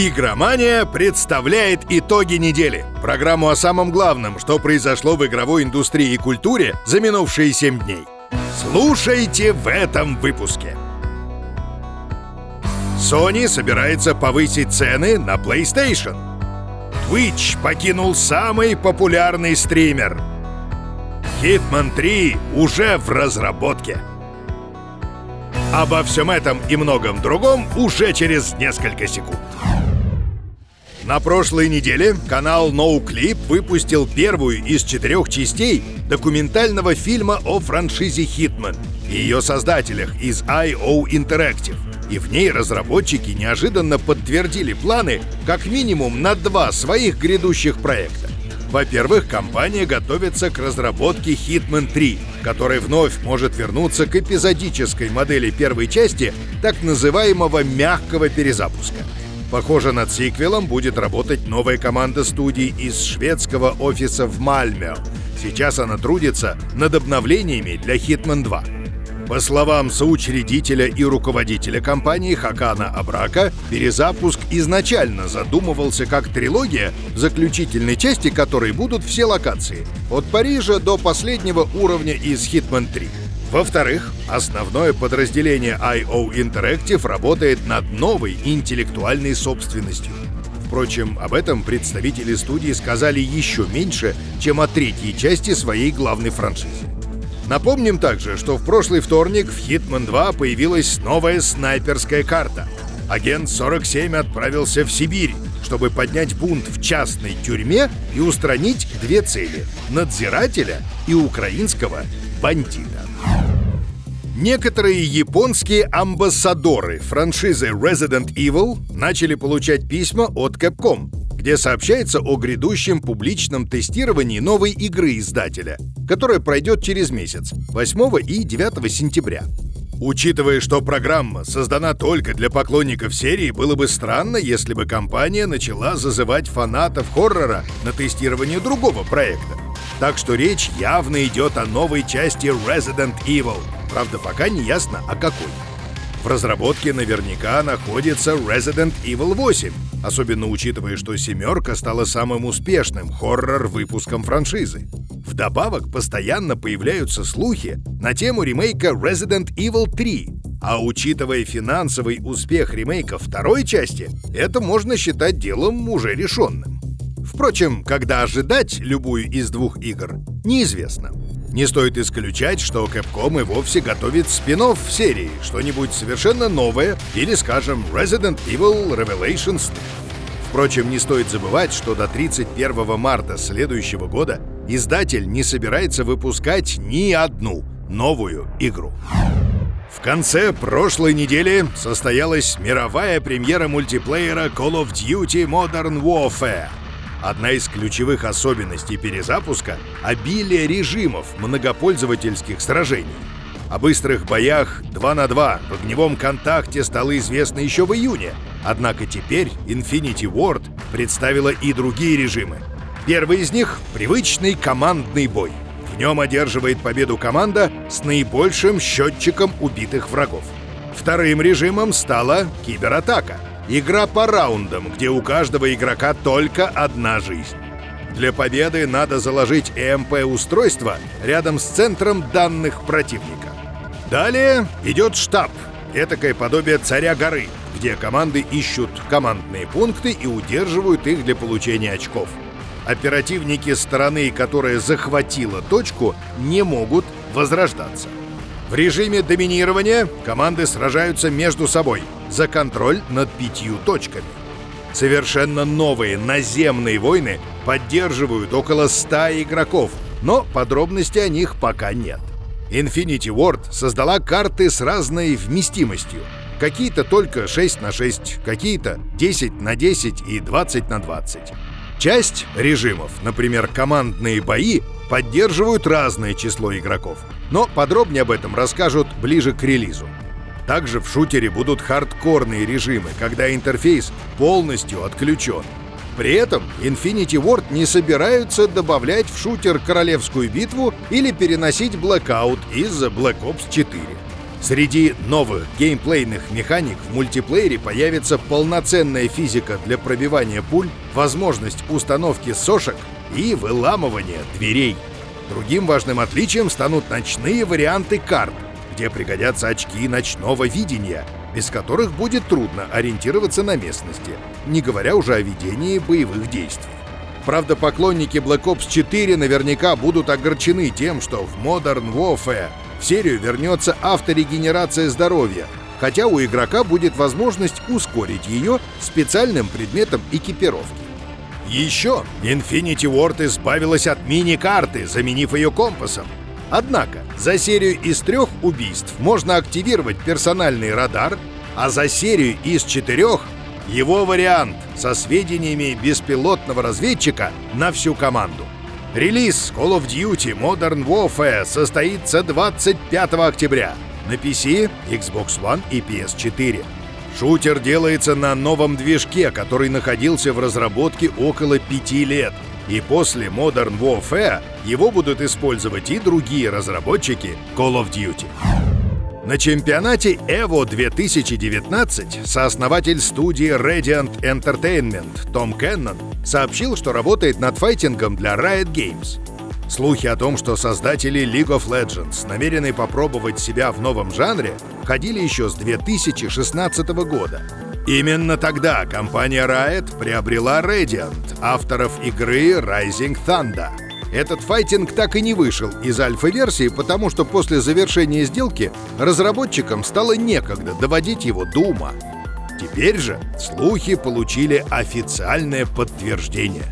Игромания представляет итоги недели. Программу о самом главном, что произошло в игровой индустрии и культуре за минувшие 7 дней. Слушайте в этом выпуске. Sony собирается повысить цены на PlayStation. Twitch покинул самый популярный стример. Hitman 3 уже в разработке. Обо всем этом и многом другом уже через несколько секунд. На прошлой неделе канал NoClip выпустил первую из четырех частей документального фильма о франшизе Hitman и ее создателях из IO Interactive. И в ней разработчики неожиданно подтвердили планы как минимум на два своих грядущих проекта. Во-первых, компания готовится к разработке Hitman 3, который вновь может вернуться к эпизодической модели первой части так называемого мягкого перезапуска. Похоже, над сиквелом будет работать новая команда студий из шведского офиса в Мальме. Сейчас она трудится над обновлениями для Hitman 2. По словам соучредителя и руководителя компании Хакана Абрака, перезапуск изначально задумывался как трилогия, в заключительной части которой будут все локации, от Парижа до последнего уровня из Hitman 3. Во-вторых, основное подразделение IO Interactive работает над новой интеллектуальной собственностью. Впрочем, об этом представители студии сказали еще меньше, чем о третьей части своей главной франшизы. Напомним также, что в прошлый вторник в Hitman 2 появилась новая снайперская карта. Агент 47 отправился в Сибирь, чтобы поднять бунт в частной тюрьме и устранить две цели — надзирателя и украинского бандита. Некоторые японские амбассадоры франшизы Resident Evil начали получать письма от Capcom, где сообщается о грядущем публичном тестировании новой игры издателя, которая пройдет через месяц, 8 и 9 сентября. Учитывая, что программа создана только для поклонников серии, было бы странно, если бы компания начала зазывать фанатов хоррора на тестирование другого проекта. Так что речь явно идет о новой части Resident Evil. Правда, пока не ясно, о какой. В разработке наверняка находится Resident Evil 8, особенно учитывая, что «семерка» стала самым успешным хоррор-выпуском франшизы. Вдобавок, постоянно появляются слухи на тему ремейка Resident Evil 3, а учитывая финансовый успех ремейка второй части, это можно считать делом уже решенным. Впрочем, когда ожидать любую из двух игр, неизвестно. Не стоит исключать, что Capcom и вовсе готовит спин в серии, что-нибудь совершенно новое, или, скажем, Resident Evil Revelations 3. Впрочем, не стоит забывать, что до 31 марта следующего года издатель не собирается выпускать ни одну новую игру. В конце прошлой недели состоялась мировая премьера мультиплеера Call of Duty Modern Warfare — Одна из ключевых особенностей перезапуска — обилие режимов многопользовательских сражений. О быстрых боях 2 на 2 в огневом контакте стало известно еще в июне, однако теперь Infinity Ward представила и другие режимы. Первый из них — привычный командный бой. В нем одерживает победу команда с наибольшим счетчиком убитых врагов. Вторым режимом стала кибератака — Игра по раундам, где у каждого игрока только одна жизнь. Для победы надо заложить ЭМП-устройство рядом с центром данных противника. Далее идет штаб, этакое подобие царя горы, где команды ищут командные пункты и удерживают их для получения очков. Оперативники стороны, которая захватила точку, не могут возрождаться. В режиме доминирования команды сражаются между собой за контроль над пятью точками. Совершенно новые наземные войны поддерживают около 100 игроков, но подробностей о них пока нет. Infinity Ward создала карты с разной вместимостью. Какие-то только 6 на 6, какие-то 10 на 10 и 20 на 20. Часть режимов, например, командные бои, поддерживают разное число игроков. Но подробнее об этом расскажут ближе к релизу. Также в шутере будут хардкорные режимы, когда интерфейс полностью отключен. При этом Infinity Ward не собираются добавлять в шутер Королевскую битву или переносить Blackout из Black Ops 4. Среди новых геймплейных механик в мультиплеере появится полноценная физика для пробивания пуль, возможность установки сошек и выламывания дверей. Другим важным отличием станут ночные варианты карт, где пригодятся очки ночного видения, без которых будет трудно ориентироваться на местности, не говоря уже о ведении боевых действий. Правда, поклонники Black Ops 4 наверняка будут огорчены тем, что в Modern Warfare в серию вернется авторегенерация здоровья, хотя у игрока будет возможность ускорить ее специальным предметом экипировки. Еще Infinity Ward избавилась от мини-карты, заменив ее компасом. Однако за серию из трех убийств можно активировать персональный радар, а за серию из четырех его вариант со сведениями беспилотного разведчика на всю команду. Релиз Call of Duty Modern Warfare состоится 25 октября на PC, Xbox One и PS4. Шутер делается на новом движке, который находился в разработке около пяти лет. И после Modern Warfare его будут использовать и другие разработчики Call of Duty. На чемпионате EVO 2019 сооснователь студии Radiant Entertainment Том Кеннон сообщил, что работает над файтингом для Riot Games. Слухи о том, что создатели League of Legends намерены попробовать себя в новом жанре, ходили еще с 2016 года. Именно тогда компания Riot приобрела Radiant, авторов игры Rising Thunder — этот файтинг так и не вышел из альфа-версии, потому что после завершения сделки разработчикам стало некогда доводить его до ума. Теперь же слухи получили официальное подтверждение.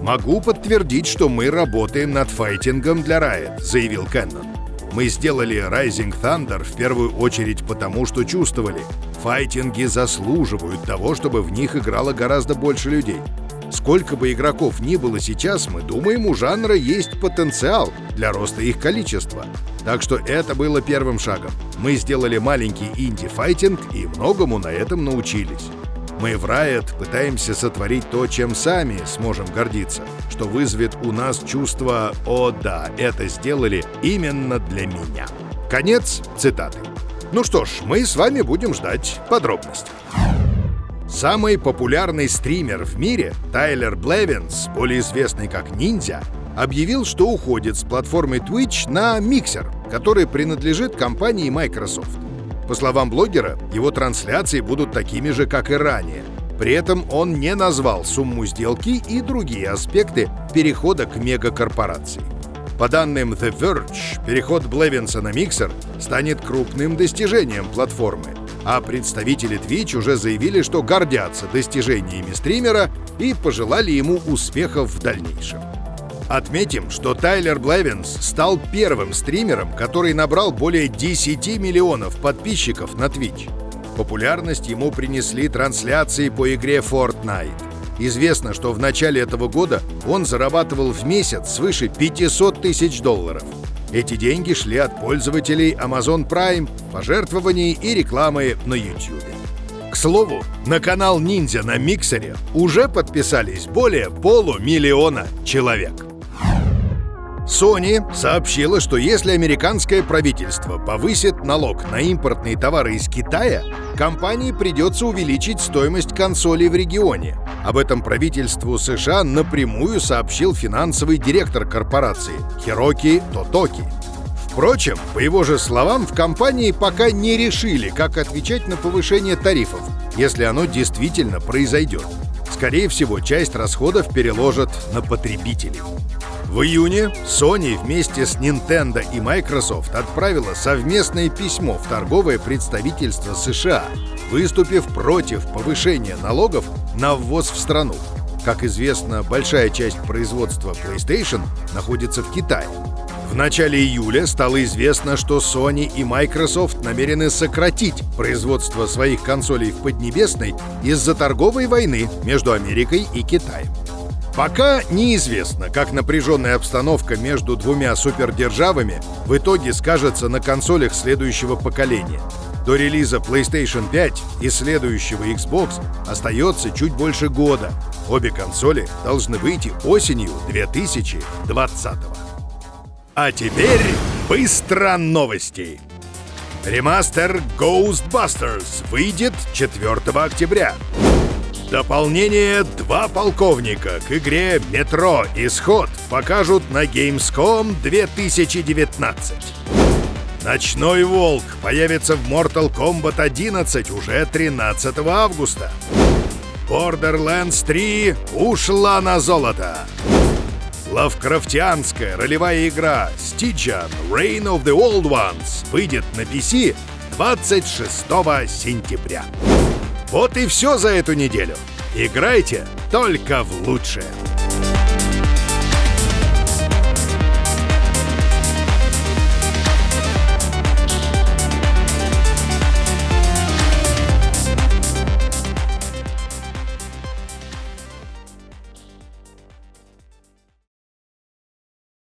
«Могу подтвердить, что мы работаем над файтингом для Riot», — заявил Кеннон. «Мы сделали Rising Thunder в первую очередь потому, что чувствовали, файтинги заслуживают того, чтобы в них играло гораздо больше людей. Сколько бы игроков ни было сейчас, мы думаем, у жанра есть потенциал для роста их количества. Так что это было первым шагом. Мы сделали маленький инди-файтинг и многому на этом научились. Мы в Riot пытаемся сотворить то, чем сами сможем гордиться, что вызовет у нас чувство «О да, это сделали именно для меня». Конец цитаты. Ну что ж, мы с вами будем ждать подробностей. Самый популярный стример в мире, Тайлер Блевинс, более известный как Ниндзя, объявил, что уходит с платформы Twitch на Mixer, который принадлежит компании Microsoft. По словам блогера, его трансляции будут такими же, как и ранее. При этом он не назвал сумму сделки и другие аспекты перехода к мегакорпорации. По данным The Verge, переход Блевинса на Mixer станет крупным достижением платформы, а представители Twitch уже заявили, что гордятся достижениями стримера и пожелали ему успехов в дальнейшем. Отметим, что Тайлер Блевинс стал первым стримером, который набрал более 10 миллионов подписчиков на Twitch. Популярность ему принесли трансляции по игре Fortnite. Известно, что в начале этого года он зарабатывал в месяц свыше 500 тысяч долларов – эти деньги шли от пользователей Amazon Prime, пожертвований и рекламы на YouTube. К слову, на канал Ниндзя на Миксере уже подписались более полумиллиона человек. Sony сообщила, что если американское правительство повысит налог на импортные товары из Китая, компании придется увеличить стоимость консолей в регионе. Об этом правительству США напрямую сообщил финансовый директор корпорации Хироки Тотоки. Впрочем, по его же словам, в компании пока не решили, как отвечать на повышение тарифов, если оно действительно произойдет. Скорее всего, часть расходов переложат на потребителей. В июне Sony вместе с Nintendo и Microsoft отправила совместное письмо в торговое представительство США, выступив против повышения налогов на ввоз в страну. Как известно, большая часть производства PlayStation находится в Китае. В начале июля стало известно, что Sony и Microsoft намерены сократить производство своих консолей в Поднебесной из-за торговой войны между Америкой и Китаем. Пока неизвестно, как напряженная обстановка между двумя супердержавами в итоге скажется на консолях следующего поколения. До релиза PlayStation 5 и следующего Xbox остается чуть больше года. Обе консоли должны выйти осенью 2020 А теперь быстро новости. Ремастер Ghostbusters выйдет 4 октября. Дополнение «Два полковника» к игре «Метро. Исход» покажут на Gamescom 2019. Ночной Волк появится в Mortal Kombat 11 уже 13 августа. Borderlands 3 ушла на золото. Лавкрафтианская ролевая игра Stygian Reign of the Old Ones выйдет на PC 26 сентября. Вот и все за эту неделю. Играйте только в лучшее.